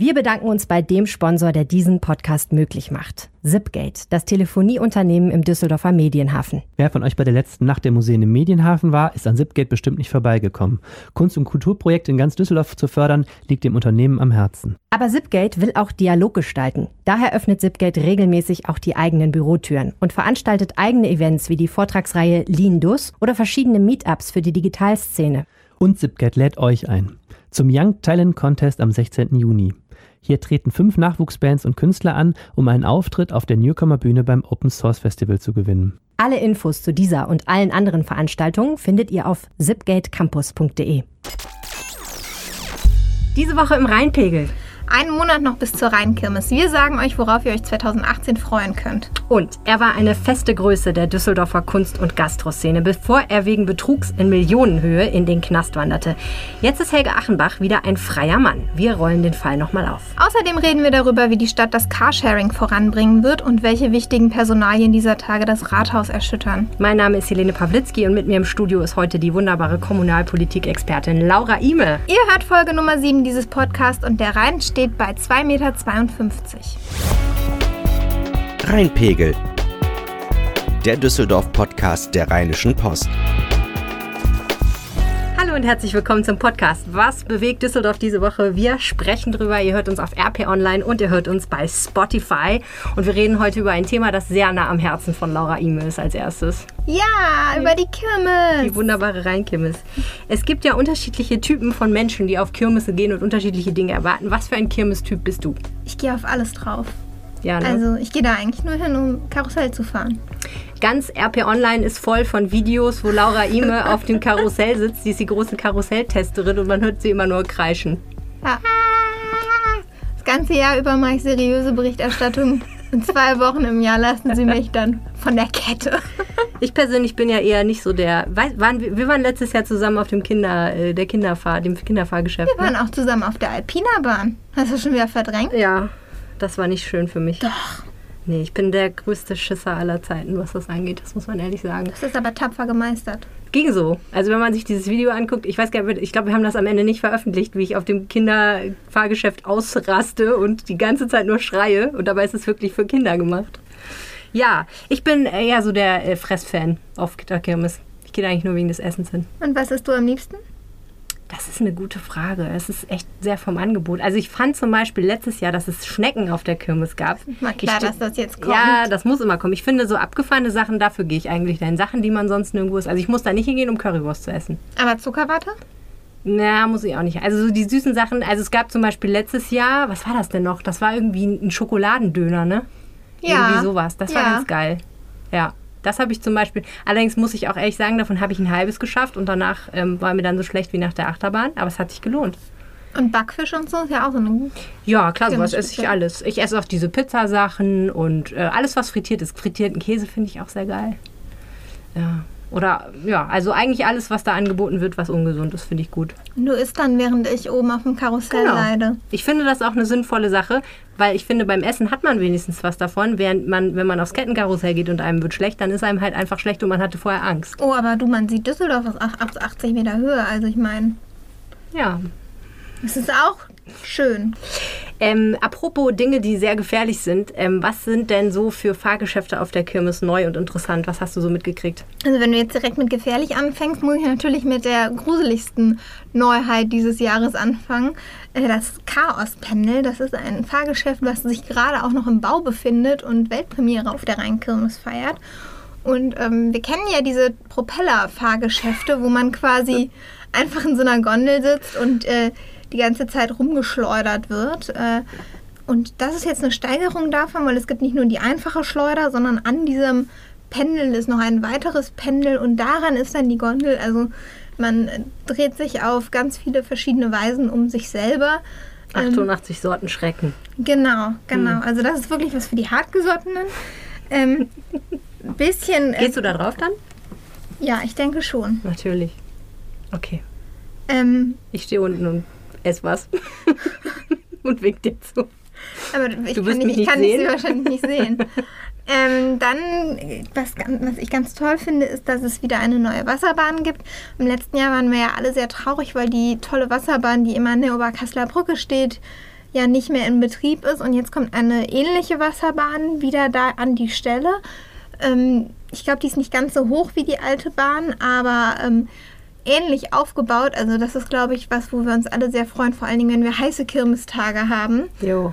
Wir bedanken uns bei dem Sponsor, der diesen Podcast möglich macht. Zipgate, das Telefonieunternehmen im Düsseldorfer Medienhafen. Wer von euch bei der letzten Nacht der Museen im Medienhafen war, ist an Zipgate bestimmt nicht vorbeigekommen. Kunst- und Kulturprojekte in ganz Düsseldorf zu fördern, liegt dem Unternehmen am Herzen. Aber Zipgate will auch Dialog gestalten. Daher öffnet Zipgate regelmäßig auch die eigenen Bürotüren und veranstaltet eigene Events wie die Vortragsreihe Lean Dus oder verschiedene Meetups für die Digitalszene. Und Zipgate lädt euch ein. Zum Young Talent Contest am 16. Juni. Hier treten fünf Nachwuchsbands und Künstler an, um einen Auftritt auf der Newcomer-Bühne beim Open Source Festival zu gewinnen. Alle Infos zu dieser und allen anderen Veranstaltungen findet ihr auf zipgatecampus.de. Diese Woche im Rheinpegel. Einen Monat noch bis zur Rheinkirmes. Wir sagen euch, worauf ihr euch 2018 freuen könnt. Und er war eine feste Größe der Düsseldorfer Kunst- und Gastroszene, bevor er wegen Betrugs in Millionenhöhe in den Knast wanderte. Jetzt ist Helge Achenbach wieder ein freier Mann. Wir rollen den Fall nochmal auf. Außerdem reden wir darüber, wie die Stadt das Carsharing voranbringen wird und welche wichtigen Personalien dieser Tage das Rathaus erschüttern. Mein Name ist Helene Pawlitzki und mit mir im Studio ist heute die wunderbare Kommunalpolitik-Expertin Laura Ime. Ihr hört Folge Nummer 7 dieses Podcasts und der Rhein steht bei 2,52 Meter. Rheinpegel. Der Düsseldorf-Podcast der Rheinischen Post. Und herzlich willkommen zum Podcast. Was bewegt Düsseldorf diese Woche? Wir sprechen drüber. Ihr hört uns auf RP Online und ihr hört uns bei Spotify. Und wir reden heute über ein Thema, das sehr nah am Herzen von Laura Ime ist als erstes. Ja, über die Kirmes. Die wunderbare Rheinkirmes. Es gibt ja unterschiedliche Typen von Menschen, die auf Kirmesse gehen und unterschiedliche Dinge erwarten. Was für ein Kirmestyp bist du? Ich gehe auf alles drauf. Ja, ne? Also ich gehe da eigentlich nur hin, um Karussell zu fahren. Ganz RP Online ist voll von Videos, wo Laura Ime auf dem Karussell sitzt. Sie ist die große Karusselltesterin und man hört sie immer nur kreischen. Ja. Das ganze Jahr über mache ich seriöse Berichterstattung. In zwei Wochen im Jahr lassen sie mich dann von der Kette. Ich persönlich bin ja eher nicht so der. Waren, wir, waren letztes Jahr zusammen auf dem Kinder, äh, der Kinderfahr, dem Kinderfahrgeschäft. Wir waren auch zusammen auf der Alpina-Bahn. Hast du schon wieder verdrängt? Ja, das war nicht schön für mich. Doch. Nee, ich bin der größte Schisser aller Zeiten, was das angeht. Das muss man ehrlich sagen. Das ist aber tapfer gemeistert. Ging so. Also wenn man sich dieses Video anguckt, ich weiß gar nicht, ich glaube, wir haben das am Ende nicht veröffentlicht, wie ich auf dem Kinderfahrgeschäft ausraste und die ganze Zeit nur schreie. Und dabei ist es wirklich für Kinder gemacht. Ja, ich bin eher so der äh, Fressfan auf der Kirmes. Ich gehe da eigentlich nur wegen des Essens hin. Und was isst du am liebsten? Das ist eine gute Frage. Es ist echt sehr vom Angebot. Also ich fand zum Beispiel letztes Jahr, dass es Schnecken auf der Kirmes gab. Mal klar, dass das jetzt kommt. Ja, das muss immer kommen. Ich finde, so abgefahrene Sachen, dafür gehe ich eigentlich dahin. Sachen, die man sonst nirgendwo ist. Also ich muss da nicht hingehen, um Currywurst zu essen. Aber Zuckerwatte? Na, muss ich auch nicht. Also so die süßen Sachen. Also es gab zum Beispiel letztes Jahr, was war das denn noch? Das war irgendwie ein Schokoladendöner, ne? Ja. Irgendwie sowas. Das war Ja. ganz geil. Ja. Das habe ich zum Beispiel. Allerdings muss ich auch ehrlich sagen, davon habe ich ein halbes geschafft und danach ähm, war mir dann so schlecht wie nach der Achterbahn. Aber es hat sich gelohnt. Und Backfisch und so ist ja auch so eine. Ja, klar, sowas esse ich alles. Ich esse auch diese Pizzasachen und äh, alles, was frittiert ist. Frittierten Käse finde ich auch sehr geil. Ja. Oder ja, also eigentlich alles, was da angeboten wird, was ungesund ist, finde ich gut. Du isst dann, während ich oben auf dem Karussell Genau. leide. Ich finde das auch eine sinnvolle Sache, weil ich finde, beim Essen hat man wenigstens was davon, während man, wenn man aufs Kettenkarussell geht und einem wird schlecht, dann ist einem halt einfach schlecht und man hatte vorher Angst. Oh, aber du, man sieht Düsseldorf aus 80 Meter Höhe. Also ich meine, Ja. Es ist auch schön. Ähm, apropos Dinge, die sehr gefährlich sind, ähm, was sind denn so für Fahrgeschäfte auf der Kirmes neu und interessant? Was hast du so mitgekriegt? Also wenn du jetzt direkt mit gefährlich anfängst, muss ich natürlich mit der gruseligsten Neuheit dieses Jahres anfangen. Äh, Das Chaos-Pendel, das ist ein Fahrgeschäft, was sich gerade auch noch im Bau befindet und Weltpremiere auf der Rheinkirmes feiert. Und ähm, wir kennen ja diese Propeller-Fahrgeschäfte, wo man quasi einfach in so einer Gondel sitzt und äh, die ganze Zeit rumgeschleudert wird. Äh, und das ist jetzt eine Steigerung davon, weil es gibt nicht nur die einfache Schleuder, sondern an diesem Pendel ist noch ein weiteres Pendel und daran ist dann die Gondel. Also man dreht sich auf ganz viele verschiedene Weisen um sich selber. Ähm, 88 Sorten Schrecken. Genau, Hm. genau. Also das ist wirklich was für die Hartgesottenen. Ähm, bisschen. äh, Gehst du da drauf dann? Ja, ich denke schon. Natürlich. Okay. Ähm, Ich stehe unten und esse was. und wink dir zu. aber ich Du kann, nicht, ich kann sehen? sie wahrscheinlich nicht sehen. Ähm, dann, was, was ich ganz toll finde, ist, dass es wieder eine neue Wasserbahn gibt. Im letzten Jahr waren wir ja alle sehr traurig, weil die tolle Wasserbahn, die immer an der Oberkasseler Brücke steht, ja nicht mehr in Betrieb ist und jetzt kommt eine ähnliche Wasserbahn wieder da an die Stelle. Ähm, ich glaube, die ist nicht ganz so hoch wie die alte Bahn, aber ähm, ähnlich aufgebaut. Also das ist, glaube ich, was, wo wir uns alle sehr freuen, vor allen Dingen, wenn wir heiße Kirmestage haben. Jo.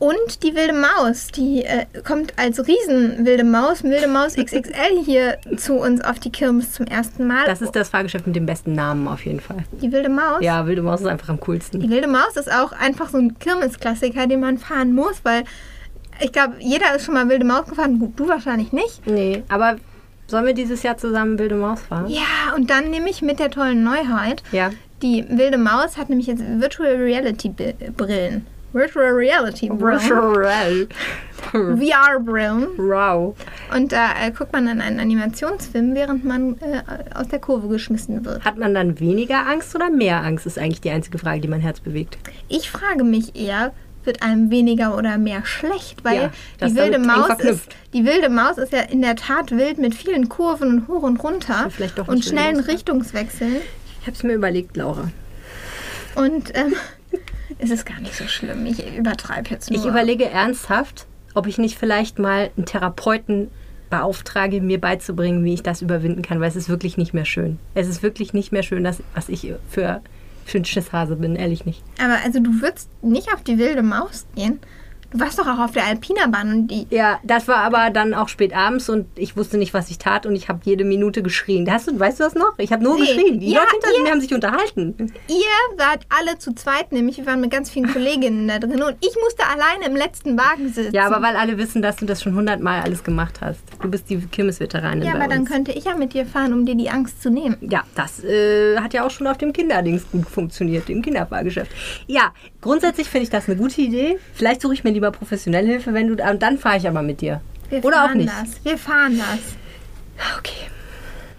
Und die wilde Maus, die äh, kommt als riesen wilde Maus, wilde Maus XXL hier zu uns auf die Kirmes zum ersten Mal. Das ist das Fahrgeschäft mit dem besten Namen auf jeden Fall. die wilde Maus. Ja, Wilde Maus ist einfach am coolsten. Die wilde Maus ist auch einfach so ein Kirmesklassiker, den man fahren muss, weil ich glaube, jeder ist schon mal wilde Maus gefahren. Gut, du wahrscheinlich nicht. Nee, aber sollen wir dieses Jahr zusammen Wilde Maus fahren? Ja, und dann nämlich mit der tollen Neuheit. Ja. Die wilde Maus hat nämlich jetzt Virtual Reality Brillen. Virtual Reality Brillen. VR-Brillen. Wow. Und da äh, guckt man dann einen Animationsfilm, während man äh, aus der Kurve geschmissen wird. Hat man dann weniger Angst oder mehr Angst, ist eigentlich die einzige Frage, die mein Herz bewegt. Ich frage mich eher, wird einem weniger oder mehr schlecht, weil Ja, die wilde Maus ist, die wilde Maus ist ja in der Tat wild mit vielen Kurven und hoch und runter und schnellen ne? Richtungswechseln. Ich habe es mir überlegt, Laura. Und ähm, es ist gar nicht so schlimm. Ich übertreibe jetzt nur. Ich überlege ernsthaft, ob ich nicht vielleicht mal einen Therapeuten beauftrage, mir beizubringen, wie ich das überwinden kann, weil es ist wirklich nicht mehr schön. Es ist wirklich nicht mehr schön, das, was ich für, für ein Schisshase bin, ehrlich nicht. Aber also du würdest nicht auf die wilde Maus gehen. Du warst doch auch auf der Alpina-Bahn und die. Ja, das war aber dann auch spät abends und ich wusste nicht, was ich tat und ich habe jede Minute geschrien. Hast du, weißt du das noch? Ich habe nur Nee. geschrien. Die Ja, Leute hinter ihr- mir haben sich unterhalten. Ihr wart alle zu zweit, nämlich wir waren mit ganz vielen Kolleginnen da drin und ich musste alleine im letzten Wagen sitzen. Ja, aber weil alle wissen, dass du das schon hundertmal alles gemacht hast. Du bist die Kirmesveteranin Ja, aber dann uns. könnte ich ja mit dir fahren, um dir die Angst zu nehmen. Ja, das äh, hat ja auch schon auf dem Kinderdings gut funktioniert, im Kinderfahrgeschäft. Ja, grundsätzlich finde ich das eine gute Idee. Vielleicht suche ich mir lieber professionelle Hilfe, wenn du und dann fahre ich aber mit dir. Wir Oder auch nicht. das. Wir fahren das. Okay.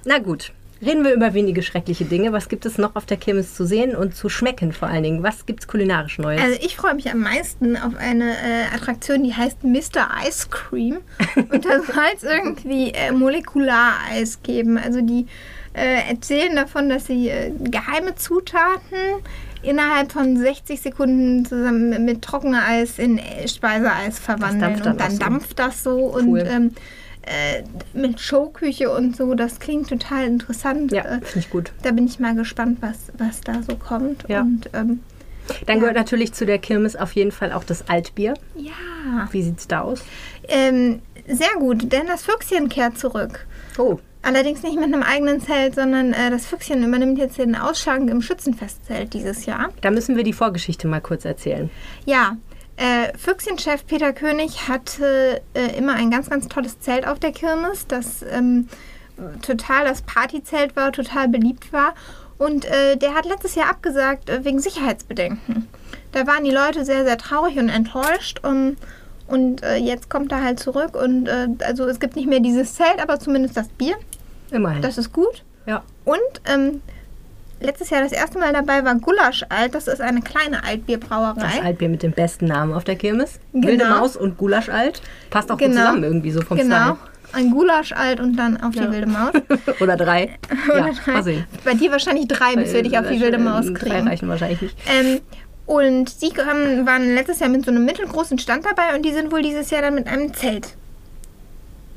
Na gut. Reden wir über wenige schreckliche Dinge. Was gibt es noch auf der Kirmes zu sehen und zu schmecken vor allen Dingen? Was gibt es kulinarisch Neues? Also ich freue mich am meisten auf eine äh, Attraktion, die heißt Mr. Ice Cream. Und da soll es irgendwie äh, Molekulareis geben. Also die äh, erzählen davon, dass sie äh, geheime Zutaten innerhalb von 60 Sekunden zusammen mit, mit Trockeneis in Speiseeis verwandeln. dann und dann so. dampft das so und Cool. ähm, äh, mit Showküche und so. Das klingt total interessant. ja, Äh, finde ich gut. da bin ich mal gespannt, was, was da so kommt. Ja. Und ähm, Dann Ja. gehört natürlich zu der Kirmes auf jeden Fall auch das Altbier. ja. Wie sieht's da aus? Ähm, sehr gut, denn das Füchschen kehrt zurück. Oh, Allerdings nicht mit einem eigenen Zelt, sondern äh, das Füchschen übernimmt jetzt den Ausschank im Schützenfestzelt dieses Jahr. da müssen wir die Vorgeschichte mal kurz erzählen. Ja, äh, Füchschenchef Peter König hatte äh, immer ein ganz, ganz tolles Zelt auf der Kirmes, das ähm, total das Partyzelt war, total beliebt war. Und äh, der hat letztes Jahr abgesagt äh, wegen Sicherheitsbedenken. Da waren die Leute sehr, sehr traurig und enttäuscht. Um, und äh, jetzt kommt er halt zurück. Und äh, also es gibt nicht mehr dieses Zelt, aber zumindest das Bier. Immerhin. Das ist gut. ja. Und ähm, letztes Jahr das erste Mal dabei war Gulasch Alt. Das ist eine kleine Altbierbrauerei. Das Altbier mit dem besten Namen auf der Kirmes. Genau. Wilde Maus und Gulasch alt. Passt auch gut Genau. zusammen irgendwie so vom Genau. Ein Gulasch alt und dann auf Ja. die wilde Maus. Style. Oder drei. ja, Oder drei. mal sehen. Bei dir wahrscheinlich drei, bis wir dich auf die wilde Maus Äh, Drei kriegen. reichen wahrscheinlich nicht. Ähm, und sie haben, waren letztes Jahr mit so einem mittelgroßen Stand dabei und die sind wohl dieses Jahr dann mit einem Zelt.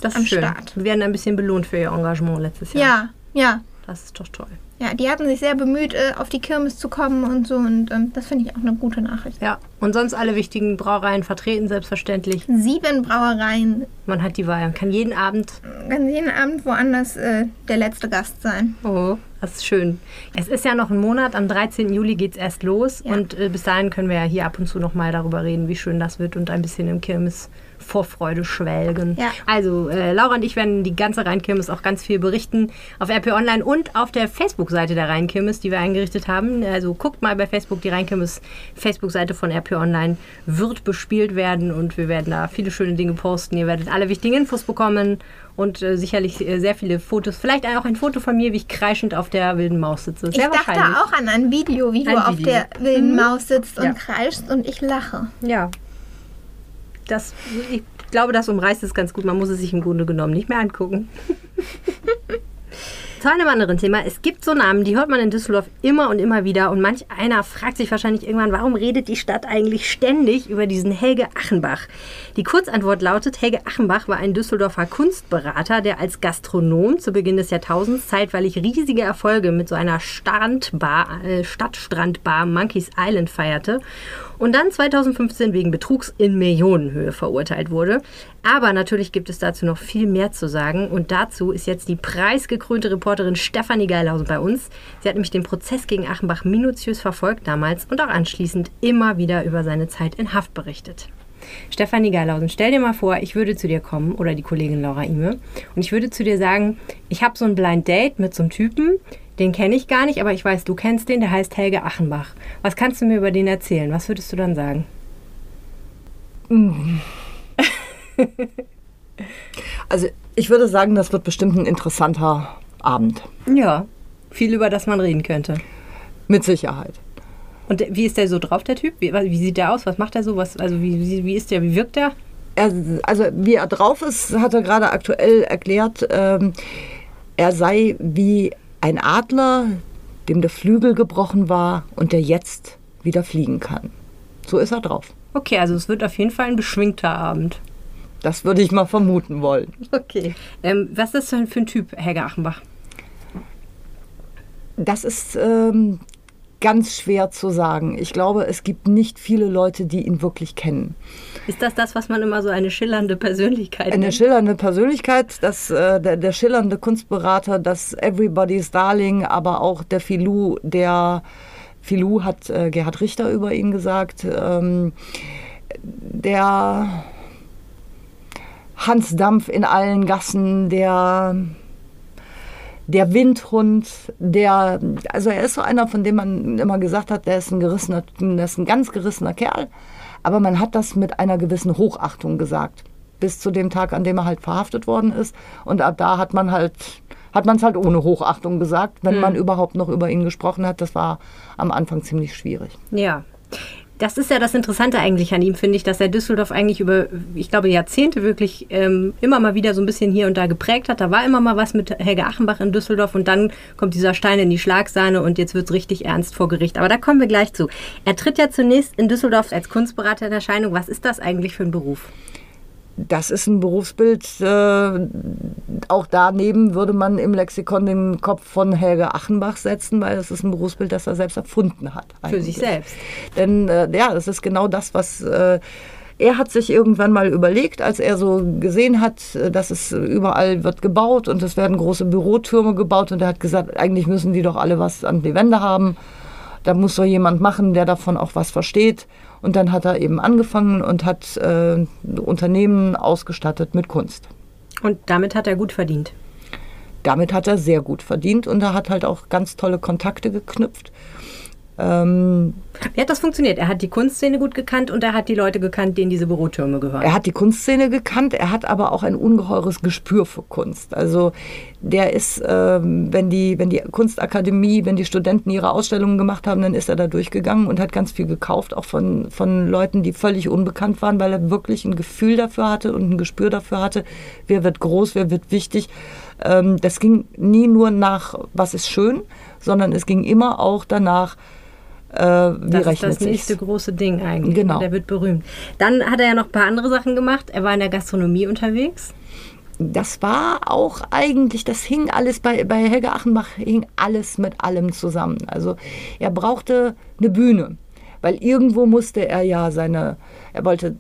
Das am ist schön. Start. Wir werden ein bisschen belohnt für ihr Engagement letztes Jahr. Ja, ja. Das ist doch toll. Ja, die hatten sich sehr bemüht, äh, auf die Kirmes zu kommen und so. Und ähm, das finde ich auch eine gute Nachricht. Ja, und sonst alle wichtigen Brauereien vertreten, selbstverständlich. Sieben Brauereien. Man hat die Wahl. Man kann jeden Abend. Kann jeden Abend woanders äh, der letzte Gast sein. Oh, das ist schön. Es ist ja noch ein Monat. Am 13. Juli geht es erst los. Ja. Und äh, bis dahin können wir ja hier ab und zu nochmal darüber reden, wie schön das wird und ein bisschen im Kirmes Vorfreude schwelgen. Ja. Also, äh, Laura und ich werden die ganze Rheinkirmes auch ganz viel berichten auf RP Online und auf der Facebook-Seite der Rheinkirmes, die wir eingerichtet haben. Also guckt mal bei Facebook, die Rheinkirmes Facebook-Seite von RP Online wird bespielt werden und wir werden da viele schöne Dinge posten. Ihr werdet alle wichtigen Infos bekommen und äh, sicherlich äh, sehr viele Fotos. Vielleicht auch ein Foto von mir, wie ich kreischend auf der wilden Maus sitze. Sehr ich dachte auch an ein Video, wie du Ein auf Video. der wilden Maus sitzt und Ja. kreischst und ich lache. Ja. Das, ich glaube, das umreißt es ganz gut. Man muss es sich im Grunde genommen nicht mehr angucken. Zu einem anderen Thema. Es gibt so Namen, die hört man in Düsseldorf immer und immer wieder. Und manch einer fragt sich wahrscheinlich irgendwann, warum redet die Stadt eigentlich ständig über diesen Helge Achenbach? Die Kurzantwort lautet, Helge Achenbach war ein Düsseldorfer Kunstberater, der als Gastronom zu Beginn des Jahrtausends zeitweilig riesige Erfolge mit so einer Strandbar, äh, Stadtstrandbar Monkeys Island feierte und dann 2015 wegen Betrugs in Millionenhöhe verurteilt wurde. Aber natürlich gibt es dazu noch viel mehr zu sagen und dazu ist jetzt die preisgekrönte Reporterin Stefanie Geilhausen bei uns. Sie hat nämlich den Prozess gegen Achenbach minutiös verfolgt damals und auch anschließend immer wieder über seine Zeit in Haft berichtet. Stefanie Geilhausen, stell dir mal vor, ich würde zu dir kommen oder die Kollegin Laura Ime und ich würde zu dir sagen, ich habe so ein Blind Date mit so einem Typen, den kenne ich gar nicht, aber ich weiß, du kennst den, der heißt Helge Achenbach. Was kannst du mir über den erzählen? Was würdest du dann sagen? Also ich würde sagen, das wird bestimmt ein interessanter Abend. Ja, viel über das man reden könnte. Mit Sicherheit. Und wie ist der so drauf, der Typ? Wie, wie sieht der aus? Was macht er so? Was, also wie, wie, wie ist der? Wie wirkt der? Er, also wie er drauf ist, hat er gerade aktuell erklärt. Ähm, er sei wie ein Adler, dem der Flügel gebrochen war und der jetzt wieder fliegen kann. So ist er drauf. Okay, also es wird auf jeden Fall ein beschwingter Abend. Das würde ich mal vermuten wollen. Okay. Ähm, was ist denn für ein Typ, Helge Achenbach? Das ist ähm, ganz schwer zu sagen. Ich glaube, es gibt nicht viele Leute, die ihn wirklich kennen. Ist das das, was man immer so eine schillernde Persönlichkeit Eine nennt? schillernde Persönlichkeit, das, äh, der, der schillernde Kunstberater, das Everybody's Darling, aber auch der Filou, der Filou hat äh, Gerhard Richter über ihn gesagt, ähm, der Hans Dampf in allen Gassen, der der Windhund, der, also er ist so einer, von dem man immer gesagt hat, der ist ein gerissener, der ist ein ganz gerissener Kerl, aber man hat das mit einer gewissen Hochachtung gesagt, bis zu dem Tag, an dem er halt verhaftet worden ist und ab da hat man halt hat man es halt ohne Hochachtung gesagt, wenn man überhaupt noch über ihn gesprochen hat. Das war am Anfang ziemlich schwierig. Ja. Das ist ja das Interessante eigentlich an ihm, finde ich, dass er Düsseldorf eigentlich über, ich glaube, Jahrzehnte wirklich ähm, immer mal wieder so ein bisschen hier und da geprägt hat. Da war immer mal was mit Helge Achenbach in Düsseldorf und dann kommt dieser Stein in die Schlagsahne und jetzt wird es richtig ernst vor Gericht. Aber da kommen wir gleich zu. Er tritt ja zunächst in Düsseldorf als Kunstberater in Erscheinung. Was ist das eigentlich für ein Beruf? Das ist ein Berufsbild. Äh, auch daneben würde man im Lexikon den Kopf von Helge Achenbach setzen, weil das ist ein Berufsbild, das er selbst erfunden hat. Für sich selbst. Denn äh, ja, das ist genau das, was äh, er hat sich irgendwann mal überlegt, als er so gesehen hat, äh, dass es überall wird gebaut und es werden große Bürotürme gebaut und er hat gesagt, eigentlich müssen die doch alle was an die Wände haben. Da muss doch jemand machen, der davon auch was versteht. Und dann hat er eben angefangen und hat äh, Unternehmen ausgestattet mit Kunst. Und damit hat er gut verdient. Damit hat er sehr gut verdient und er hat halt auch ganz tolle Kontakte geknüpft. Ähm, Wie hat das funktioniert? Er hat die Kunstszene gut gekannt und er hat die Leute gekannt, in diese Bürotürme gehören. Er hat die Kunstszene gekannt, er hat aber auch ein ungeheures Gespür für Kunst. Also der ist, ähm, wenn, die, wenn die Kunstakademie, wenn die Studenten ihre Ausstellungen gemacht haben, dann ist er da durchgegangen und hat ganz viel gekauft, auch von, von Leuten, die völlig unbekannt waren, weil er wirklich ein Gefühl dafür hatte und ein Gespür dafür hatte, wer wird groß, wer wird wichtig. Ähm, das ging nie nur nach, was ist schön, sondern es ging immer auch danach, äh, wie das ist rechnet das nächste sich's? große Ding eigentlich. Genau. Der wird berühmt. Dann hat er ja noch ein paar andere Sachen gemacht. Er war in der Gastronomie unterwegs. das war auch eigentlich, das hing alles bei, bei Helge Achenbach, hing alles mit allem zusammen. Also er brauchte eine Bühne, weil irgendwo musste er ja seine, er wollte,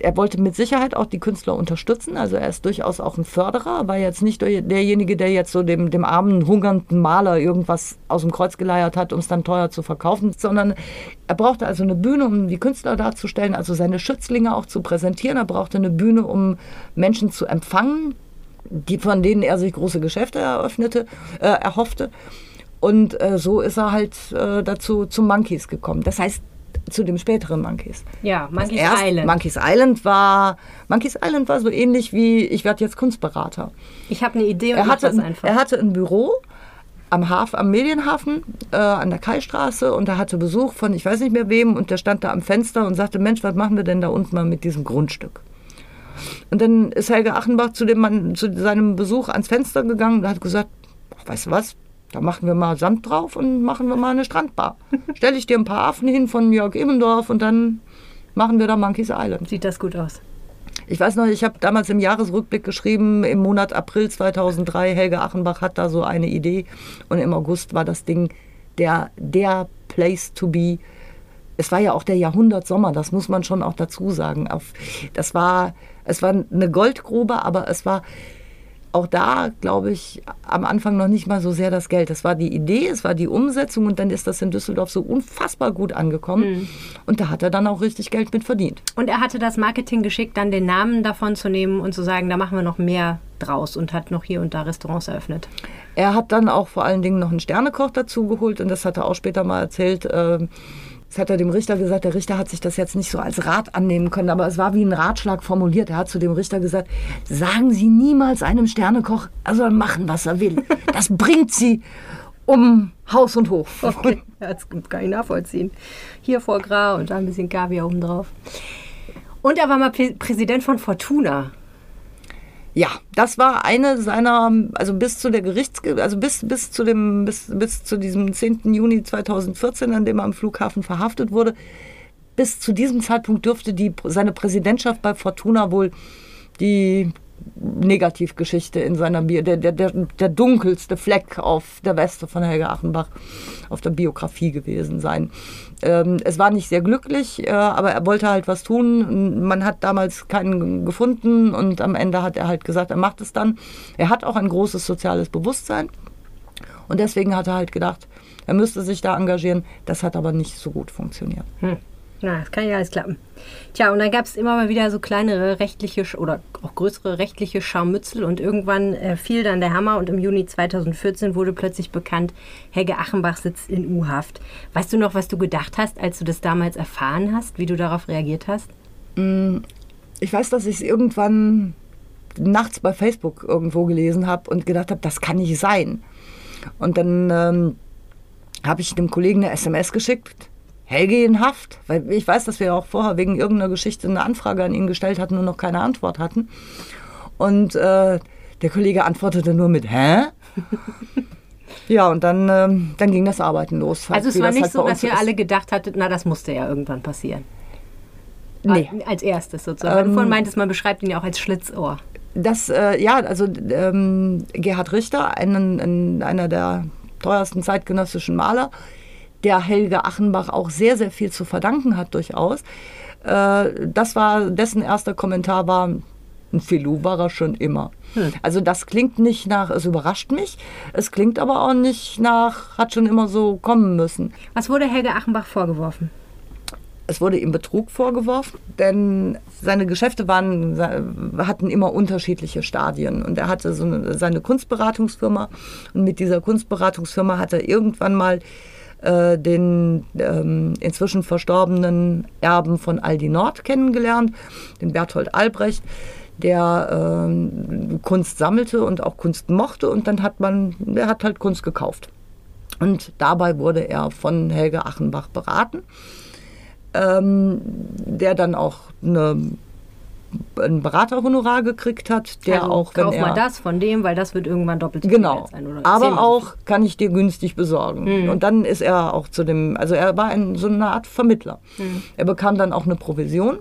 er wollte mit Sicherheit auch die Künstler unterstützen. Also er ist durchaus auch ein Förderer, war jetzt nicht derjenige, der jetzt so dem, dem armen, hungernden Maler irgendwas aus dem Kreuz geleiert hat, um es dann teuer zu verkaufen, sondern er brauchte also eine Bühne, um die Künstler darzustellen, also seine Schützlinge auch zu präsentieren. Er brauchte eine Bühne, um Menschen zu empfangen, die, von denen er sich große Geschäfte eröffnete, äh, erhoffte. Und äh, so ist er halt äh, dazu zum Monkeys gekommen. Das heißt, zu dem späteren Monkeys. Ja, Monkeys Island. Monkeys Island war Monkeys Island war so ähnlich wie ich werde jetzt Kunstberater. ich habe eine Idee und Er hatte, das ein, einfach. er hatte ein Büro am Hafen, am Medienhafen äh, an der Kaistraße und er hatte Besuch von ich weiß nicht mehr wem und der stand da am Fenster und sagte Mensch was machen wir denn da unten mal mit diesem Grundstück? Und dann ist Helge Achenbach zu, dem Mann, zu seinem Besuch ans Fenster gegangen und hat gesagt, weißt du was? Da machen wir mal Sand drauf und machen wir mal eine Strandbar. Stelle ich dir ein paar Affen hin von Jörg Immendorf und dann machen wir da Monkeys Island. Sieht das gut aus. Ich weiß noch, ich habe damals im Jahresrückblick geschrieben, im Monat April 2003, Helge Achenbach hat da so eine Idee und im August war das Ding der, der Place to be. Es war ja auch der Jahrhundertsommer, das muss man schon auch dazu sagen. Das war, es war eine Goldgrube, aber es war auch da, glaube ich, am Anfang noch nicht mal so sehr das Geld. Es war die Idee, es war die Umsetzung und dann ist das in Düsseldorf so unfassbar gut angekommen. Mhm. Und da hat er dann auch richtig Geld mit verdient. Und er hatte das Marketing geschickt, dann den Namen davon zu nehmen und zu sagen, da machen wir noch mehr draus und hat noch hier und da Restaurants eröffnet. Er hat dann auch vor allen Dingen noch einen Sternekoch dazu geholt und das hat er auch später mal erzählt. ähm, Das hat er dem Richter gesagt. Der Richter hat sich das jetzt nicht so als Rat annehmen können, aber es war wie ein Ratschlag formuliert. Er hat zu dem Richter gesagt: Sagen Sie niemals einem Sternekoch, er soll machen, was er will. Das bringt Sie um Haus und Hof. Okay, das kann ich nachvollziehen. Hier vor Gras und da ein bisschen Kaviar oben drauf. Und er war mal Prä- Präsident von Fortuna. Ja, das war eine seiner, also bis zu der Gerichts, also bis, bis zu dem, bis, bis zu diesem 10. Juni 2014, an dem er am Flughafen verhaftet wurde. Bis zu diesem Zeitpunkt dürfte die, seine Präsidentschaft bei Fortuna wohl die Negativgeschichte in seiner Bio, der, der, der, der dunkelste Fleck auf der Weste von Helge Achenbach auf der Biografie gewesen sein. Ähm, es war nicht sehr glücklich, äh, aber er wollte halt was tun. Man hat damals keinen gefunden und am Ende hat er halt gesagt, er macht es dann. Er hat auch ein großes soziales Bewusstsein und deswegen hat er halt gedacht, er müsste sich da engagieren. Das hat aber nicht so gut funktioniert. Hm. Na, das kann ja alles klappen. Tja, und dann gab es immer mal wieder so kleinere rechtliche oder auch größere rechtliche Scharmützel und irgendwann äh, fiel dann der Hammer und im Juni 2014 wurde plötzlich bekannt, Helge Achenbach sitzt in U-Haft. Weißt du noch, was du gedacht hast, als du das damals erfahren hast, wie du darauf reagiert hast? Ich weiß, dass ich es irgendwann nachts bei Facebook irgendwo gelesen habe und gedacht habe, das kann nicht sein. Und dann ähm, habe ich dem Kollegen eine SMS geschickt. Helge in Haft, weil ich weiß, dass wir auch vorher wegen irgendeiner Geschichte eine Anfrage an ihn gestellt hatten und noch keine Antwort hatten. Und äh, der Kollege antwortete nur mit Hä? ja, und dann, ähm, dann ging das Arbeiten los. Also es war nicht halt so, dass ihr ist. alle gedacht hattet, na, das musste ja irgendwann passieren. Nee. Als erstes sozusagen. Ähm, vorhin meintest, man beschreibt ihn ja auch als Schlitzohr. Das, äh, ja, also ähm, Gerhard Richter, einen, ein, einer der teuersten zeitgenössischen Maler, der Helge Achenbach auch sehr, sehr viel zu verdanken hat durchaus. Äh, das war, dessen erster Kommentar war, ein Filou war er schon immer. Also das klingt nicht nach, es überrascht mich, es klingt aber auch nicht nach, hat schon immer so kommen müssen. Was wurde Helge Achenbach vorgeworfen? Es wurde ihm Betrug vorgeworfen, denn seine Geschäfte waren, hatten immer unterschiedliche Stadien. Und er hatte so eine, seine Kunstberatungsfirma. Und mit dieser Kunstberatungsfirma hat er irgendwann mal äh, den ähm, inzwischen verstorbenen Erben von Aldi Nord kennengelernt, den Berthold Albrecht, der ähm, Kunst sammelte und auch Kunst mochte. Und dann hat man, der hat halt Kunst gekauft. Und dabei wurde er von Helge Achenbach beraten ähm, der dann auch eine, ein Beraterhonorar gekriegt hat, der also, auch, wenn kauf er mal das von dem, weil das wird irgendwann doppelt so viel Genau. sein. Oder Aber auch kann ich dir günstig besorgen. Und dann ist er auch zu dem, also er war ein, so eine Art Vermittler. Er bekam dann auch eine Provision.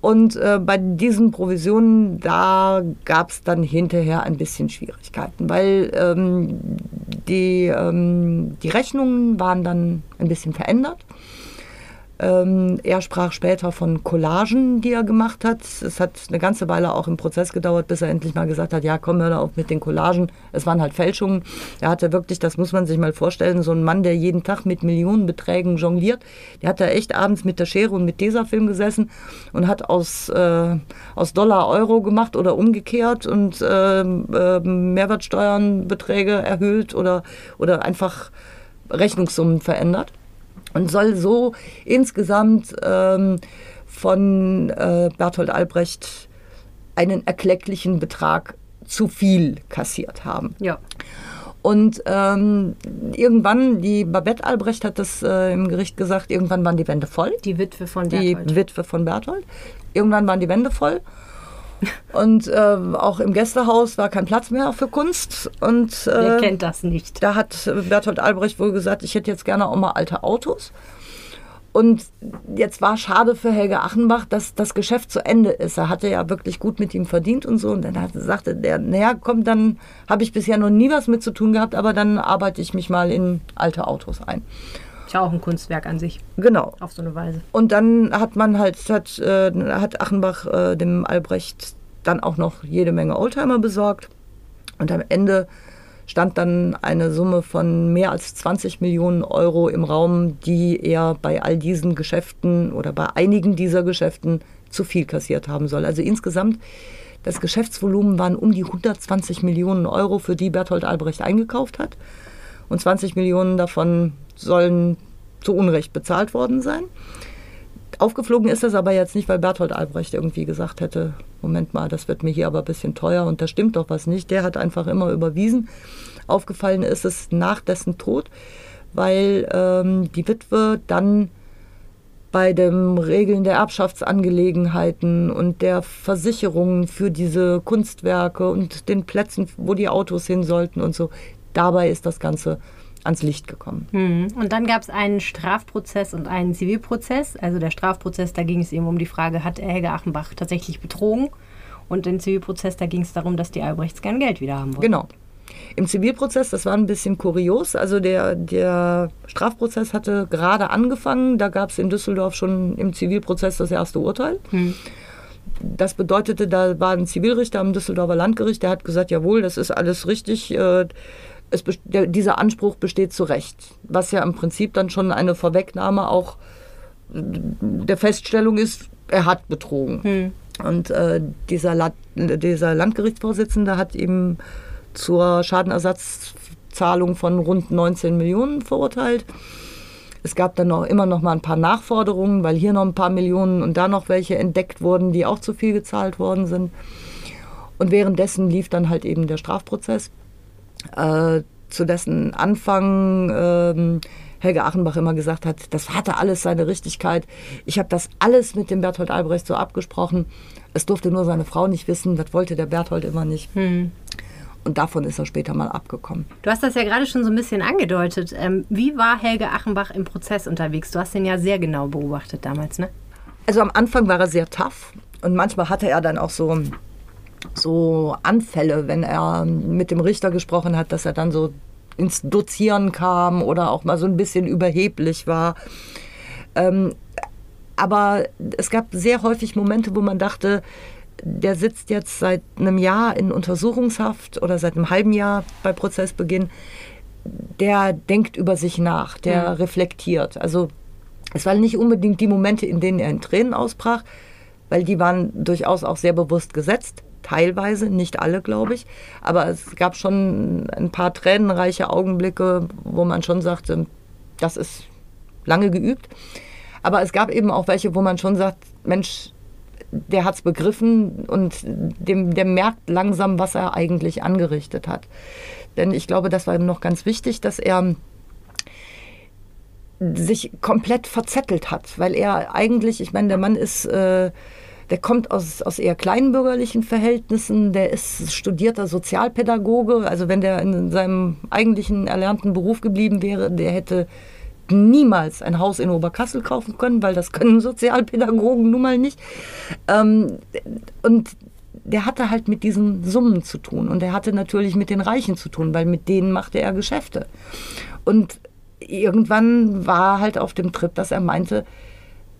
Und äh, bei diesen Provisionen, da gab es dann hinterher ein bisschen Schwierigkeiten, weil ähm, die, ähm, die Rechnungen waren dann ein bisschen verändert. Ähm, er sprach später von Collagen, die er gemacht hat. Es hat eine ganze Weile auch im Prozess gedauert, bis er endlich mal gesagt hat, ja, komm, hör da auf mit den Collagen. Es waren halt Fälschungen. Er hatte wirklich, das muss man sich mal vorstellen, so ein Mann, der jeden Tag mit Millionenbeträgen jongliert. Der hat da echt abends mit der Schere und mit Tesafilm gesessen und hat aus, äh, aus Dollar Euro gemacht oder umgekehrt und äh, äh, Mehrwertsteuernbeträge erhöht oder, oder einfach Rechnungssummen verändert und soll so insgesamt ähm, von äh, Berthold Albrecht einen erklecklichen Betrag zu viel kassiert haben. Ja. Und ähm, irgendwann, die Babette Albrecht hat das äh, im Gericht gesagt, irgendwann waren die Wände voll Die Witwe von die Berthold. Witwe von Berthold. Irgendwann waren die Wände voll. Und äh, auch im Gästehaus war kein Platz mehr für Kunst. Und äh, Wer kennt das nicht? da hat Bertolt Albrecht wohl gesagt, ich hätte jetzt gerne auch mal alte Autos. Und jetzt war schade für Helge Achenbach, dass das Geschäft zu Ende ist. Er hatte ja wirklich gut mit ihm verdient und so. Und dann hat, sagte der, naja, komm, dann habe ich bisher noch nie was mit zu tun gehabt, aber dann arbeite ich mich mal in alte Autos ein. Ist ja auch ein Kunstwerk an sich, Genau. auf so eine Weise. Und dann hat man halt, hat, äh, hat Achenbach äh, dem Albrecht dann auch noch jede Menge Oldtimer besorgt. Und am Ende stand dann eine Summe von mehr als 20 Millionen Euro im Raum, die er bei all diesen Geschäften oder bei einigen dieser Geschäften zu viel kassiert haben soll. Also insgesamt, das Geschäftsvolumen waren um die 120 Millionen Euro, für die Berthold Albrecht eingekauft hat. Und 20 Millionen davon sollen zu Unrecht bezahlt worden sein. Aufgeflogen ist das aber jetzt nicht, weil Berthold Albrecht irgendwie gesagt hätte, Moment mal, das wird mir hier aber ein bisschen teuer und da stimmt doch was nicht. Der hat einfach immer überwiesen. Aufgefallen ist es nach dessen Tod, weil ähm, die Witwe dann bei dem Regeln der Erbschaftsangelegenheiten und der Versicherungen für diese Kunstwerke und den Plätzen, wo die Autos hin sollten und so, dabei ist das Ganze ans Licht gekommen. Mhm. Und dann gab es einen Strafprozess und einen Zivilprozess. Also der Strafprozess, da ging es eben um die Frage, hat Helge Achenbach tatsächlich betrogen? Und den Zivilprozess, da ging es darum, dass die Albrechts gern Geld wieder haben wollten. Genau. Im Zivilprozess, das war ein bisschen kurios, also der, der Strafprozess hatte gerade angefangen, da gab es in Düsseldorf schon im Zivilprozess das erste Urteil. Das bedeutete, da war ein Zivilrichter am Düsseldorfer Landgericht, der hat gesagt, jawohl, das ist alles richtig, äh, es, der, dieser Anspruch besteht zu Recht. Was ja im Prinzip dann schon eine Vorwegnahme auch äh, der Feststellung ist, er hat betrogen. Und äh, dieser, La dieser Landgerichtsvorsitzende hat ihm zur Schadenersatzzahlung von rund 19 Millionen verurteilt. Es gab dann noch immer noch mal ein paar Nachforderungen, weil hier noch ein paar Millionen und da noch welche entdeckt wurden, die auch zu viel gezahlt worden sind. Und währenddessen lief dann halt eben der Strafprozess, äh, zu dessen Anfang ähm, Helge Achenbach immer gesagt hat, das hatte alles seine Richtigkeit. Ich habe das alles mit dem Berthold Albrecht so abgesprochen. Es durfte nur seine Frau nicht wissen, das wollte der Berthold immer nicht. Und davon ist er später mal abgekommen. Du hast das ja gerade schon so ein bisschen angedeutet. Ähm, wie war Helge Achenbach im Prozess unterwegs? Du hast den ja sehr genau beobachtet damals, ne? Also am Anfang war er sehr tough und manchmal hatte er dann auch so, so Anfälle, wenn er mit dem Richter gesprochen hat, dass er dann so ins Dozieren kam oder auch mal so ein bisschen überheblich war. Ähm, aber es gab sehr häufig Momente, wo man dachte, der sitzt jetzt seit einem Jahr in Untersuchungshaft oder seit einem halben Jahr bei Prozessbeginn. Der denkt über sich nach, der reflektiert. Also es waren nicht unbedingt die Momente, in denen er in Tränen ausbrach, weil die waren durchaus auch sehr bewusst gesetzt. Teilweise, nicht alle, glaube ich. Aber es gab schon ein paar tränenreiche Augenblicke, wo man schon sagte, das ist lange geübt. Aber es gab eben auch welche, wo man schon sagt, Mensch, der hat es begriffen und dem, der merkt langsam, was er eigentlich angerichtet hat. Denn ich glaube, das war ihm noch ganz wichtig, dass er sich komplett verzettelt hat, weil er eigentlich, ich meine, der Mann ist, äh, der kommt aus, aus eher kleinbürgerlichen Verhältnissen, der ist studierter Sozialpädagoge, also wenn der in seinem eigentlichen erlernten Beruf geblieben wäre, der hätte niemals ein Haus in Oberkassel kaufen können, weil das können Sozialpädagogen nun mal nicht. Ähm, und der hatte halt mit diesen Summen zu tun und er hatte natürlich mit den Reichen zu tun, weil mit denen machte er Geschäfte. Und irgendwann war halt auf dem Trip, dass er meinte,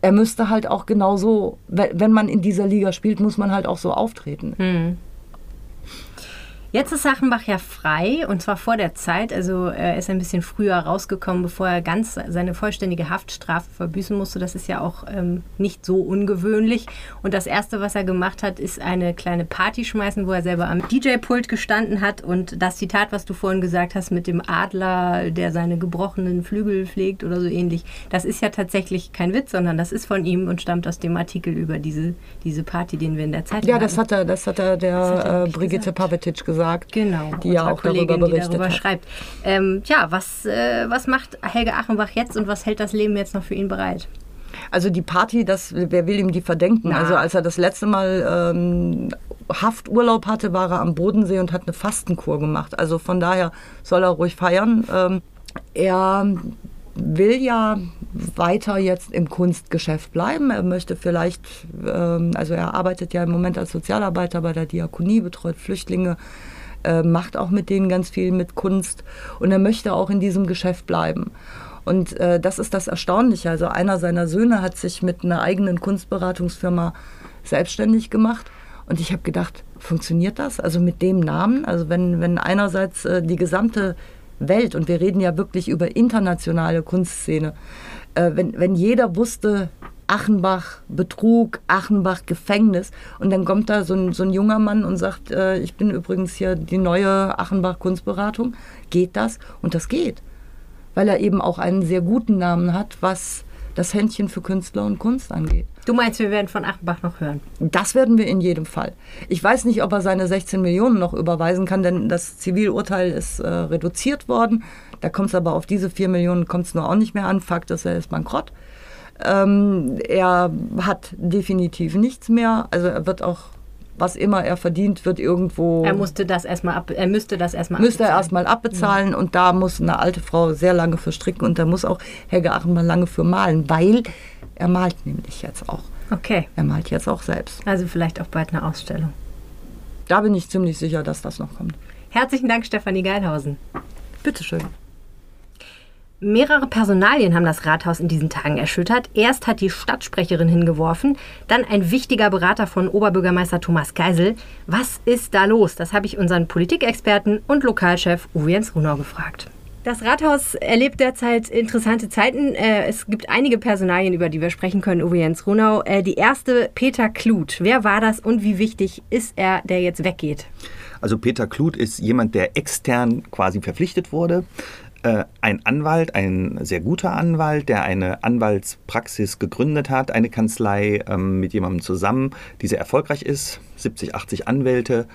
er müsste halt auch genauso, we- wenn man in dieser Liga spielt, muss man halt auch so auftreten. Jetzt ist Sachenbach ja frei und zwar vor der Zeit. Also er ist ein bisschen früher rausgekommen, bevor er ganz seine vollständige Haftstrafe verbüßen musste. Das ist ja auch ähm, nicht so ungewöhnlich. Und das Erste, was er gemacht hat, ist eine kleine Party schmeißen, wo er selber am DJ-Pult gestanden hat. Und das Zitat, was du vorhin gesagt hast mit dem Adler, der seine gebrochenen Flügel pflegt oder so ähnlich, das ist ja tatsächlich kein Witz, sondern das ist von ihm und stammt aus dem Artikel über diese, diese Party, den wir in der Zeitung Ja, das hatten. hat er, das hat er der Das hat er äh, wirklich Brigitte gesagt. Pavetic gesagt, Genau, die ja auch darüber Kollegin, berichtet die darüber hat. schreibt. Ähm, ja, was, äh, was macht Helge Achenbach jetzt und was hält das Leben jetzt noch für ihn bereit? Also die Party, das, wer will ihm die verdenken? Na. Also als er das letzte Mal ähm, Hafturlaub hatte, war er am Bodensee und hat eine Fastenkur gemacht. Also von daher soll er ruhig feiern. Ähm, er will ja weiter jetzt im Kunstgeschäft bleiben. Er möchte vielleicht, ähm, also er arbeitet ja im Moment als Sozialarbeiter bei der Diakonie, betreut Flüchtlinge, äh, macht auch mit denen ganz viel mit Kunst und er möchte auch in diesem Geschäft bleiben. Und äh, das ist das Erstaunliche. Also einer seiner Söhne hat sich mit einer eigenen Kunstberatungsfirma selbstständig gemacht. Und ich habe gedacht, funktioniert das? Also mit dem Namen? Also wenn, wenn einerseits äh, die gesamte Welt, und wir reden ja wirklich über internationale Kunstszene, äh, wenn, wenn jeder wusste, Achenbach Betrug, Achenbach Gefängnis und dann kommt da so ein, so ein junger Mann und sagt, äh, ich bin übrigens hier die neue Achenbach Kunstberatung, geht das? Und das geht, weil er eben auch einen sehr guten Namen hat, was das Händchen für Künstler und Kunst angeht. Du meinst, wir werden von Achenbach noch hören? Das werden wir in jedem Fall. Ich weiß nicht, ob er seine 16 Millionen noch überweisen kann, denn das Zivilurteil ist äh, reduziert worden. Da kommt es aber auf diese 4 Millionen kommt es nur auch nicht mehr an. Fakt ist, er ist bankrott. Ähm, er hat definitiv nichts mehr. Also er wird auch, was immer er verdient, wird irgendwo. Er musste das erstmal ab, er müsste das erstmal müsste er abbezahlen. erstmal abbezahlen und da muss eine alte Frau sehr lange für stricken und da muss auch Helge Achenmann lange für malen, weil er malt nämlich jetzt auch. Okay, Er malt jetzt auch selbst. also vielleicht auch bald eine Ausstellung. Da bin ich ziemlich sicher, dass das noch kommt. Herzlichen Dank, Stefanie Geilhausen. Bitteschön. Mehrere Personalien haben das Rathaus in diesen Tagen erschüttert. Erst hat die Stadtsprecherin hingeworfen, dann ein wichtiger Berater von Oberbürgermeister Thomas Geisel. Was ist da los? Das habe ich unseren Politikexperten und Lokalchef Uwe Jens Runau gefragt. Das Rathaus erlebt derzeit interessante Zeiten. Äh, Es gibt einige Personalien, über die wir sprechen können, Uwe Jens Runau. Äh, Die erste, Peter Kluth. Wer war das und wie wichtig ist er, der jetzt weggeht? Also Peter Kluth ist jemand, der extern quasi verpflichtet wurde. Äh, Ein Anwalt, ein sehr guter Anwalt, der eine Anwaltspraxis gegründet hat, eine Kanzlei ähm, mit jemandem zusammen, die sehr erfolgreich ist, 70, 80 Anwälte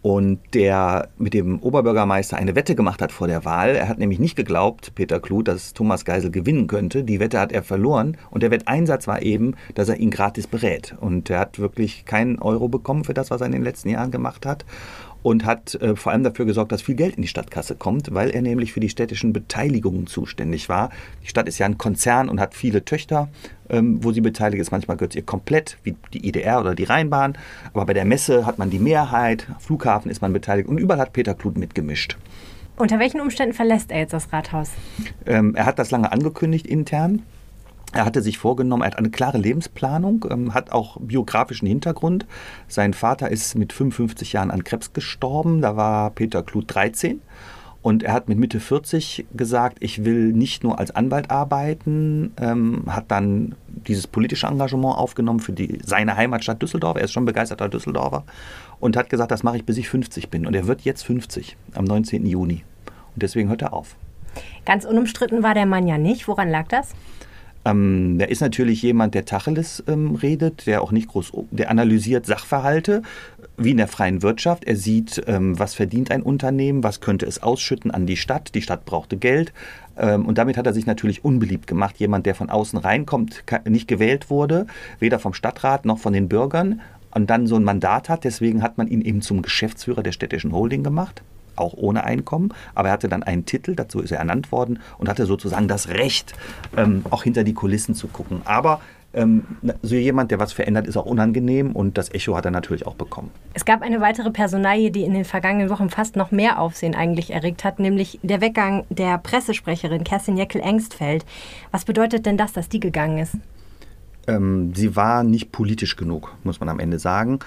und der mit dem Oberbürgermeister eine Wette gemacht hat vor der Wahl. Er hat nämlich nicht geglaubt, Peter Kluth, dass Thomas Geisel gewinnen könnte. Die Wette hat er verloren und der Wetteinsatz war eben, dass er ihn gratis berät. Und er hat wirklich keinen Euro bekommen für das, was er in den letzten Jahren gemacht hat und hat äh, vor allem dafür gesorgt, dass viel Geld in die Stadtkasse kommt, weil er nämlich für die städtischen Beteiligungen zuständig war. Die Stadt ist ja ein Konzern und hat viele Töchter, ähm, wo sie beteiligt ist. Manchmal gehört sie ihr komplett, wie die IDR oder die Rheinbahn. Aber bei der Messe hat man die Mehrheit, Flughafen ist man beteiligt und überall hat Peter Kluth mitgemischt. Unter welchen Umständen verlässt er jetzt das Rathaus? Ähm, er hat das lange angekündigt intern. Er hatte sich vorgenommen, er hat eine klare Lebensplanung, ähm, hat auch biografischen Hintergrund. Sein Vater ist mit 55 Jahren an Krebs gestorben, da war Peter Kluth 13. Und er hat mit Mitte 40 gesagt, ich will nicht nur als Anwalt arbeiten, ähm, hat dann dieses politische Engagement aufgenommen für die, seine Heimatstadt Düsseldorf. Er ist schon begeisterter Düsseldorfer und hat gesagt, das mache ich bis ich 50 bin. Und er wird jetzt 50 am 19. Juni. Und deswegen hört er auf. Ganz unumstritten war der Mann ja nicht. Woran lag das? Ähm, der ist natürlich jemand, der Tacheles ähm, redet, der auch nicht groß, der analysiert Sachverhalte, wie in der freien Wirtschaft. Er sieht, ähm, was verdient ein Unternehmen, was könnte es ausschütten an die Stadt. Die Stadt brauchte Geld. Ähm, und damit hat er sich natürlich unbeliebt gemacht. Jemand, der von außen reinkommt, nicht gewählt wurde, weder vom Stadtrat noch von den Bürgern und dann so ein Mandat hat. Deswegen hat man ihn eben zum Geschäftsführer der städtischen Holding gemacht auch ohne Einkommen, aber er hatte dann einen Titel, dazu ist er ernannt worden und hatte sozusagen das Recht, ähm, auch hinter die Kulissen zu gucken. Aber ähm, so jemand, der was verändert, ist auch unangenehm und das Echo hat er natürlich auch bekommen. Es gab eine weitere Personalie, die in den vergangenen Wochen fast noch mehr Aufsehen eigentlich erregt hat, nämlich der Weggang der Pressesprecherin Kerstin Jeckel-Engstfeld. Was bedeutet denn das, dass die gegangen ist? Ähm, sie war nicht politisch genug, muss man am Ende sagen.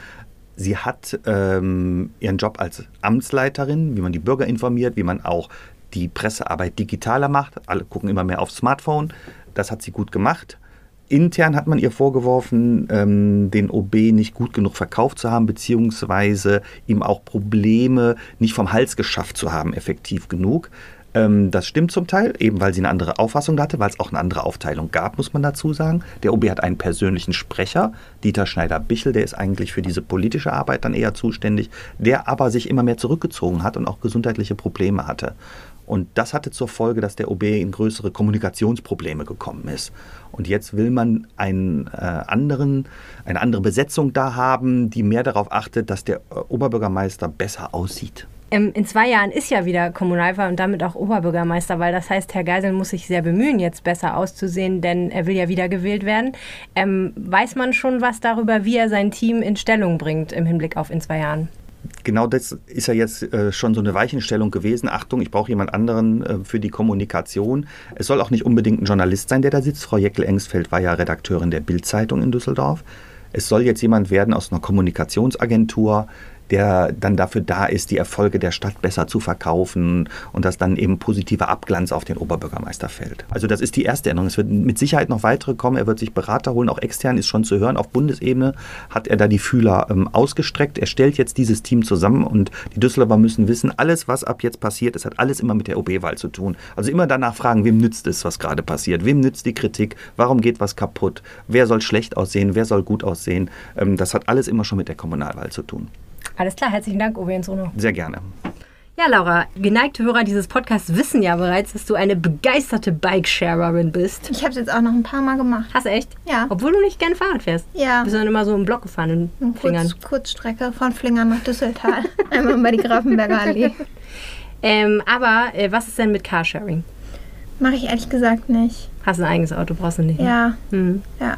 Sie hat ähm, ihren Job als Amtsleiterin, wie man die Bürger informiert, wie man auch die Pressearbeit digitaler macht. Alle gucken immer mehr aufs Smartphone. Das hat sie gut gemacht. Intern hat man ihr vorgeworfen, ähm, den OB nicht gut genug verkauft zu haben, beziehungsweise ihm auch Probleme nicht vom Hals geschafft zu haben, effektiv genug. Ähm, das stimmt zum Teil, eben weil sie eine andere Auffassung hatte, weil es auch eine andere Aufteilung gab, muss man dazu sagen. Der OB hat einen persönlichen Sprecher, Dieter Schneider-Bichel, der ist eigentlich für diese politische Arbeit dann eher zuständig, der aber sich immer mehr zurückgezogen hat und auch gesundheitliche Probleme hatte. Und das hatte zur Folge, dass der OB in größere Kommunikationsprobleme gekommen ist. Und jetzt will man einen, äh, anderen, eine andere Besetzung da haben, die mehr darauf achtet, dass der äh, Oberbürgermeister besser aussieht. Ähm, in zwei Jahren ist ja wieder Kommunalwahl und damit auch Oberbürgermeister, weil das heißt, Herr Geisel muss sich sehr bemühen, jetzt besser auszusehen, denn er will ja wieder gewählt werden. Ähm, weiß man schon was darüber, wie er sein Team in Stellung bringt im Hinblick auf in zwei Jahren? Genau das ist ja jetzt äh, schon so eine Weichenstellung gewesen. Achtung, ich brauche jemand anderen äh, für die Kommunikation. Es soll auch nicht unbedingt ein Journalist sein, der da sitzt. Frau Jeckel-Engsfeld war ja Redakteurin der Bild-Zeitung in Düsseldorf. Es soll jetzt jemand werden aus einer Kommunikationsagentur, der dann dafür da ist, die Erfolge der Stadt besser zu verkaufen und dass dann eben positiver Abglanz auf den Oberbürgermeister fällt. Also das ist die erste Änderung. Es wird mit Sicherheit noch weitere kommen. Er wird sich Berater holen, auch extern ist schon zu hören. Auf Bundesebene hat er da die Fühler ähm, ausgestreckt. Er stellt jetzt dieses Team zusammen und die Düsseldorfer müssen wissen, alles, was ab jetzt passiert, es hat alles immer mit der OB-Wahl zu tun. Also immer danach fragen, wem nützt es, was gerade passiert? Wem nützt die Kritik? Warum geht was kaputt? Wer soll schlecht aussehen? Wer soll gut aussehen? Ähm, das hat alles immer schon mit der Kommunalwahl zu tun. Alles klar, herzlichen Dank, Uwe Sono. Sehr gerne. Ja, Laura, geneigte Hörer dieses Podcasts wissen ja bereits, dass du eine begeisterte Bike-Sharerin bist. Ich habe es jetzt auch noch ein paar Mal gemacht. Hast du echt? Ja. Obwohl du nicht gerne Fahrrad fährst. Ja. Bist du dann immer so im Block gefahren in Flingern. Kurz, Kurzstrecke von Flingern nach Düsseltal. Einmal über die Grafenberger Allee. Ähm, aber äh, was ist denn mit Carsharing? Mache ich ehrlich gesagt nicht. Hast du ein eigenes Auto, brauchst du nicht. ne? Ja, Hm. ja.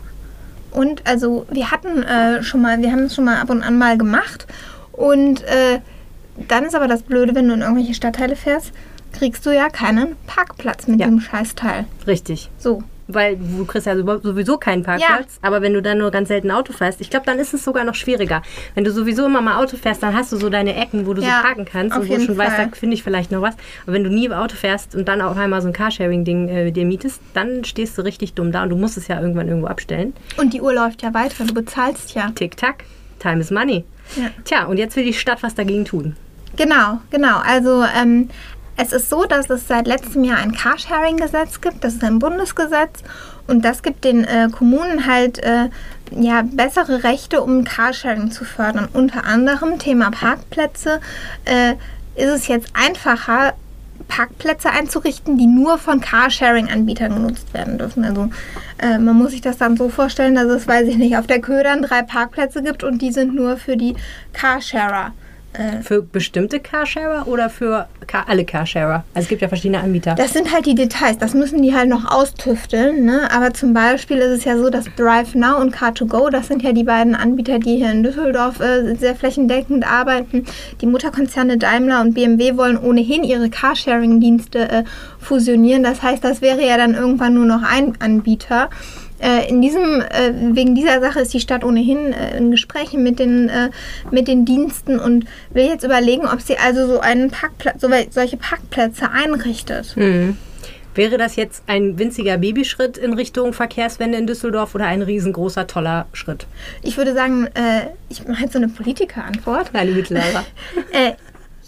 Und also wir hatten äh, schon mal, wir haben es schon mal ab und an mal gemacht. Und äh, dann ist aber das Blöde, wenn du in irgendwelche Stadtteile fährst, kriegst du ja keinen Parkplatz mit Ja. dem Scheißteil. Richtig. So. Weil du kriegst ja sowieso keinen Parkplatz. Aber wenn du dann nur ganz selten Auto fährst, ich glaube, dann ist es sogar noch schwieriger. Wenn du sowieso immer mal Auto fährst, dann hast du so deine Ecken, wo du Ja, so parken kannst und wo du schon weißt, Fall. da finde ich vielleicht noch was. Aber wenn du nie Auto fährst und dann auf einmal so ein Carsharing-Ding äh, dir mietest, dann stehst du richtig dumm da und du musst es ja irgendwann irgendwo abstellen. Und die Uhr läuft ja weiter, du bezahlst ja. Tick-Tack, Time is Money. Ja. Tja, und jetzt will die Stadt was dagegen tun. Genau, genau. Also ähm, es ist so, dass es seit letztem Jahr ein Carsharing-Gesetz gibt. Das ist ein Bundesgesetz und das gibt den äh, Kommunen halt äh, ja, bessere Rechte, um Carsharing zu fördern. Unter anderem Thema Parkplätze äh, ist es jetzt einfacher, Parkplätze einzurichten, die nur von Carsharing-Anbietern genutzt werden dürfen. Also äh, man muss sich das dann so vorstellen, dass es, weiß ich nicht, auf der Ködern drei Parkplätze gibt und die sind nur für die Carsharer. Äh, Für bestimmte Carsharer oder für Car alle Carsharer? Also es gibt ja verschiedene Anbieter. Das sind halt die Details, das müssen die halt noch austüfteln. Ne? Aber zum Beispiel ist es ja so, dass Drive Now und Car2Go, das sind ja die beiden Anbieter, die hier in Düsseldorf äh, sehr flächendeckend arbeiten. Die Mutterkonzerne Daimler und BMW wollen ohnehin ihre Carsharing-Dienste äh, fusionieren. Das heißt, das wäre ja dann irgendwann nur noch ein Anbieter. Äh, in diesem, äh, wegen dieser Sache ist die Stadt ohnehin äh, in Gesprächen mit den, mit den Diensten und will jetzt überlegen, ob sie also so einen Parkplatz, so, solche Parkplätze einrichtet. Mhm. Wäre das jetzt ein winziger Babyschritt in Richtung Verkehrswende in Düsseldorf oder ein riesengroßer, toller Schritt? Ich würde sagen, äh, ich mache jetzt so eine Politikerantwort. Nein, liebe Laura. Äh,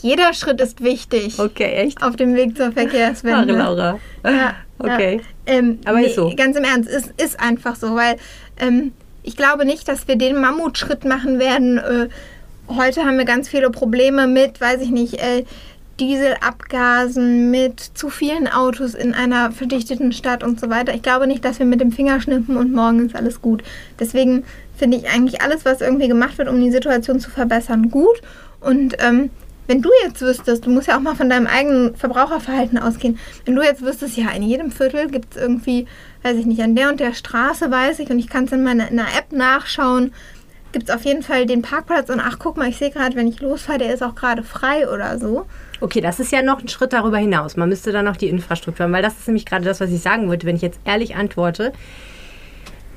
jeder Schritt ist wichtig Okay, echt? auf dem Weg zur Ach, Verkehrswende. Laura. Ja, Okay. Ja. Ähm, Aber ist so. Ganz im Ernst, es ist einfach so, weil ähm, ich glaube nicht, dass wir den Mammutschritt machen werden. Äh, heute haben wir ganz viele Probleme mit, weiß ich nicht, äh, Dieselabgasen, mit zu vielen Autos in einer verdichteten Stadt und so weiter. Ich glaube nicht, dass wir mit dem Finger schnippen und morgen ist alles gut. Deswegen finde ich eigentlich alles, was irgendwie gemacht wird, um die Situation zu verbessern, gut. Und ähm, wenn du jetzt wüsstest, du musst ja auch mal von deinem eigenen Verbraucherverhalten ausgehen, wenn du jetzt wüsstest, ja, in jedem Viertel gibt es irgendwie, weiß ich nicht, an der und der Straße weiß ich und ich kann es in meiner in einer App nachschauen, gibt es auf jeden Fall den Parkplatz und ach, guck mal, ich sehe gerade, wenn ich losfahre, der ist auch gerade frei oder so. Okay, das ist ja noch ein Schritt darüber hinaus. Man müsste dann noch die Infrastruktur haben, weil das ist nämlich gerade das, was ich sagen wollte. Wenn ich jetzt ehrlich antworte,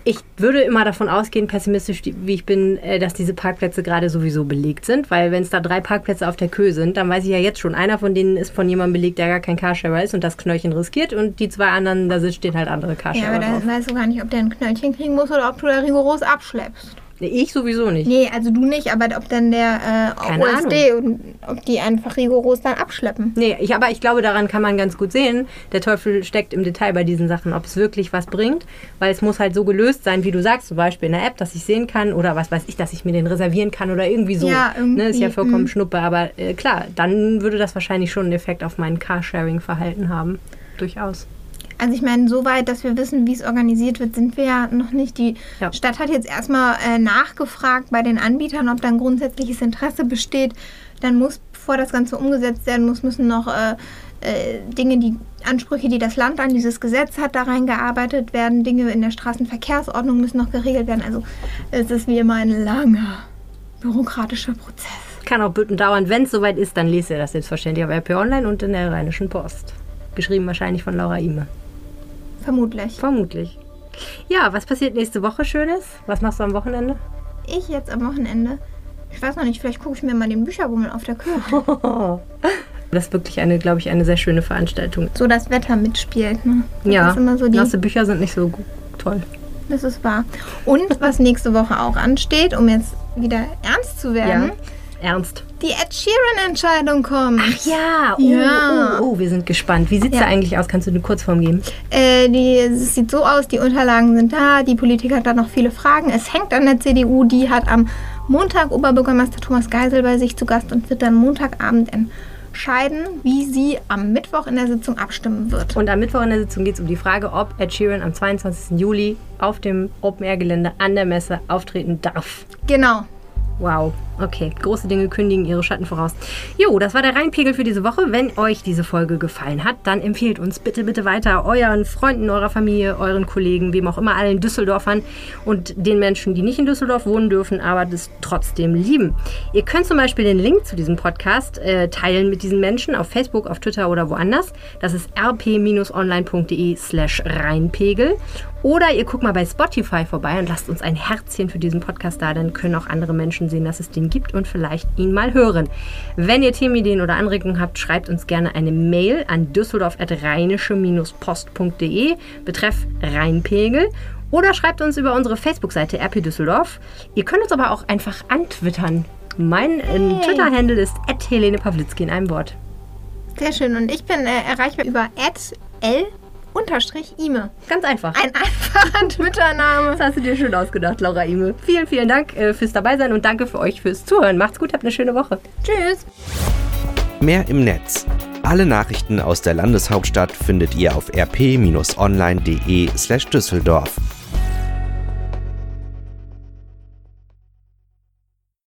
ich würde immer davon ausgehen, pessimistisch wie ich bin, äh, dass diese Parkplätze gerade sowieso belegt sind, weil wenn es da drei Parkplätze auf der Kö sind, dann weiß ich ja jetzt schon, einer von denen ist von jemandem belegt, der gar kein Carsharer ist und das Knöllchen riskiert und die zwei anderen, da stehen halt andere Ja, Carsharer aber drauf. dann weißt du gar nicht, ob der ein Knöllchen kriegen muss oder ob du da rigoros abschleppst. Nee, ich sowieso nicht. Nee, also du nicht, aber ob dann der äh, Keine OSD und ob die einfach rigoros dann abschleppen. Nee, ich, aber ich glaube, daran kann man ganz gut sehen, der Teufel steckt im Detail bei diesen Sachen, ob es wirklich was bringt, weil es muss halt so gelöst sein, wie du sagst, zum Beispiel in der App, dass ich sehen kann oder was weiß ich, dass ich mir den reservieren kann oder irgendwie so. Ja, irgendwie, ne, ist ja vollkommen mm. schnuppe, aber äh, klar, dann würde das wahrscheinlich schon einen Effekt auf mein Carsharing-Verhalten haben. Durchaus. Also ich meine, so weit, dass wir wissen, wie es organisiert wird, sind wir ja noch nicht. Die Ja. Stadt hat jetzt erstmal äh, nachgefragt bei den Anbietern, ob dann grundsätzliches Interesse besteht. Dann muss, bevor das Ganze umgesetzt werden muss, müssen noch äh, äh, Dinge, die Ansprüche, die das Land an dieses Gesetz hat, da reingearbeitet werden. Dinge in der Straßenverkehrsordnung müssen noch geregelt werden. Also es ist wie immer ein langer bürokratischer Prozess. Kann auch bitten dauern. Wenn es soweit ist, dann lest ihr das selbstverständlich auf RP Online und in der Rheinischen Post. Geschrieben wahrscheinlich von Laura Ime. Vermutlich. Vermutlich. Ja, was passiert nächste Woche Schönes? Was machst du am Wochenende? Ich jetzt am Wochenende. Ich weiß noch nicht, vielleicht gucke ich mir mal den Bücherbummel auf der Kühe an. Das ist wirklich eine, glaube ich, eine sehr schöne Veranstaltung. so das Wetter mitspielt. Ne? Das ja, ist immer so die, nasse Bücher sind nicht so gut. toll. das ist wahr. Und was nächste Woche auch ansteht, um jetzt wieder ernst zu werden, Ernst. Die Ed Sheeran-Entscheidung kommt. Ja, oh, Ja. oh, oh, wir sind gespannt. Wie sieht es Ja. da eigentlich aus? Kannst du eine Kurzform geben? Äh, die, es sieht so aus, die Unterlagen sind da, die Politik hat da noch viele Fragen. Es hängt an der CDU, die hat am Montag Oberbürgermeister Thomas Geisel bei sich zu Gast und wird dann Montagabend entscheiden, wie sie am Mittwoch in der Sitzung abstimmen wird. Und am Mittwoch in der Sitzung geht es um die Frage, ob Ed Sheeran am 22. Juli auf dem Open-Air-Gelände an der Messe auftreten darf. Genau. Wow, okay. Große Dinge kündigen ihre Schatten voraus. Jo, das war der Rheinpegel für diese Woche. Wenn euch diese Folge gefallen hat, dann empfehlt uns bitte, bitte weiter euren Freunden, eurer Familie, euren Kollegen, wem auch immer, allen Düsseldorfern und den Menschen, die nicht in Düsseldorf wohnen dürfen, aber das trotzdem lieben. Ihr könnt zum Beispiel den Link zu diesem Podcast äh, teilen mit diesen Menschen auf Facebook, auf Twitter oder woanders. Das ist rp-online.de slash Rheinpegel. Oder ihr guckt mal bei Spotify vorbei und lasst uns ein Herzchen für diesen Podcast da, dann können auch andere Menschen sehen, dass es den gibt und vielleicht ihn mal hören. Wenn ihr Themenideen oder Anregungen habt, schreibt uns gerne eine Mail an düsseldorf.rheinische-post.de betreff Rheinpegel oder schreibt uns über unsere Facebook-Seite RP Düsseldorf. Ihr könnt uns aber auch einfach antwittern. Mein äh, Twitter-Handle ist Helene Pawlitzki in einem Wort. Sehr schön. Und ich bin äh, erreichbar über l Ime. Ganz einfach. Ein einfacher Twitter-Name. Das hast du dir schön ausgedacht, Laura Ime. Vielen, vielen Dank äh, fürs Dabeisein und danke für euch fürs Zuhören. Macht's gut, habt eine schöne Woche. Tschüss. Mehr im Netz. Alle Nachrichten aus der Landeshauptstadt findet ihr auf rp-online.de/düsseldorf.